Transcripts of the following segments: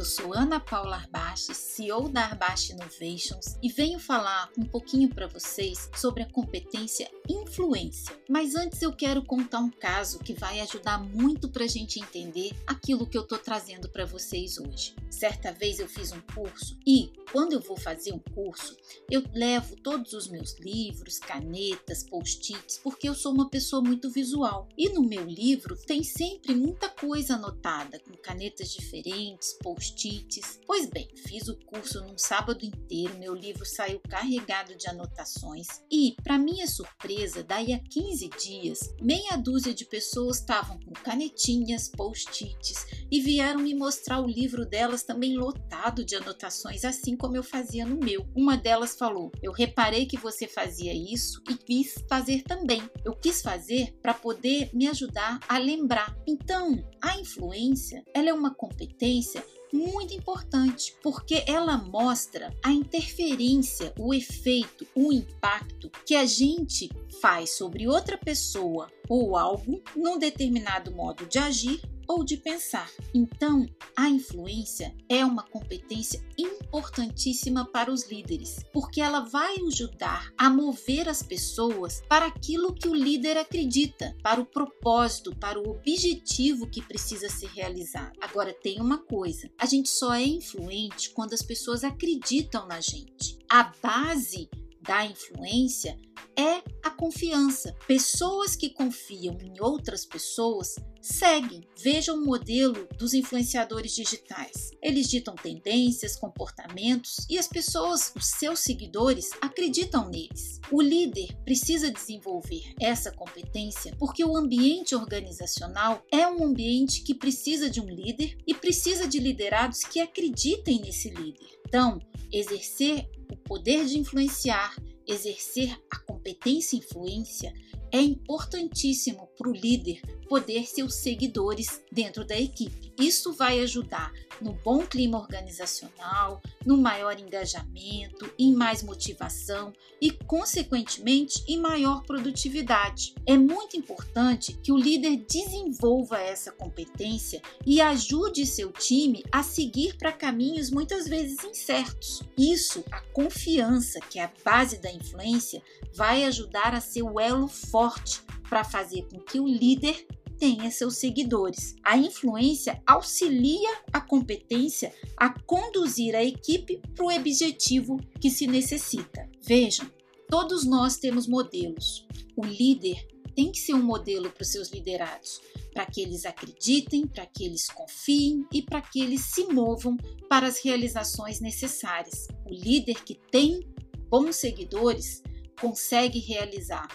a Paula Arbache, CEO da Arbache Innovations, e venho falar um pouquinho para vocês sobre a competência influência. Mas antes eu quero contar um caso que vai ajudar muito para a gente entender aquilo que eu estou trazendo para vocês hoje. Certa vez eu fiz um curso e, quando eu vou fazer um curso, eu levo todos os meus livros, canetas, post-its, porque eu sou uma pessoa muito visual. E no meu livro tem sempre muita coisa anotada, com canetas diferentes, post-its. Pois bem, fiz o curso num sábado inteiro, meu livro saiu carregado de anotações e, para minha surpresa, daí a 15 dias, meia dúzia de pessoas estavam com canetinhas, post-its e vieram me mostrar o livro delas também lotado de anotações, assim como eu fazia no meu. Uma delas falou: Eu reparei que você fazia isso e quis fazer também. Eu quis fazer para poder me ajudar a lembrar. Então, a influência, ela é uma competência muito importante, porque ela mostra a interferência, o efeito, o impacto que a gente faz sobre outra pessoa ou algo num determinado modo de agir ou de pensar. Então, a influência é uma competência importantíssima para os líderes, porque ela vai ajudar a mover as pessoas para aquilo que o líder acredita, para o propósito, para o objetivo que precisa ser realizado. Agora, tem uma coisa: a gente só é influente quando as pessoas acreditam na gente. A base da influência é a confiança. Pessoas que confiam em outras pessoas seguem. Vejam o modelo dos influenciadores digitais. Eles ditam tendências, comportamentos e as pessoas, os seus seguidores, acreditam neles. O líder precisa desenvolver essa competência porque o ambiente organizacional é um ambiente que precisa de um líder e precisa de liderados que acreditem nesse líder. Então, exercer o poder de influenciar, exercer a competência e influência é importantíssimo para o líder poder seus seguidores dentro da equipe. Isso vai ajudar no bom clima organizacional, no maior engajamento, em mais motivação e, consequentemente, em maior produtividade. É muito importante que o líder desenvolva essa competência e ajude seu time a seguir para caminhos muitas vezes incertos. Isso, a confiança, que é a base da influência, vai ajudar a ser o elo forte para fazer com que o líder tenha seus seguidores. A influência auxilia a competência a conduzir a equipe para o objetivo que se necessita. Vejam, todos nós temos modelos. O líder tem que ser um modelo para os seus liderados, para que eles acreditem, para que eles confiem e para que eles se movam para as realizações necessárias. O líder que tem bons seguidores consegue realizar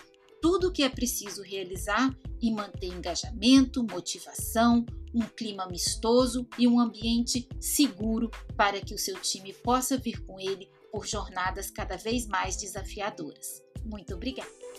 tudo o que é preciso realizar e manter engajamento, motivação, um clima amistoso e um ambiente seguro para que o seu time possa vir com ele por jornadas cada vez mais desafiadoras. Muito obrigada!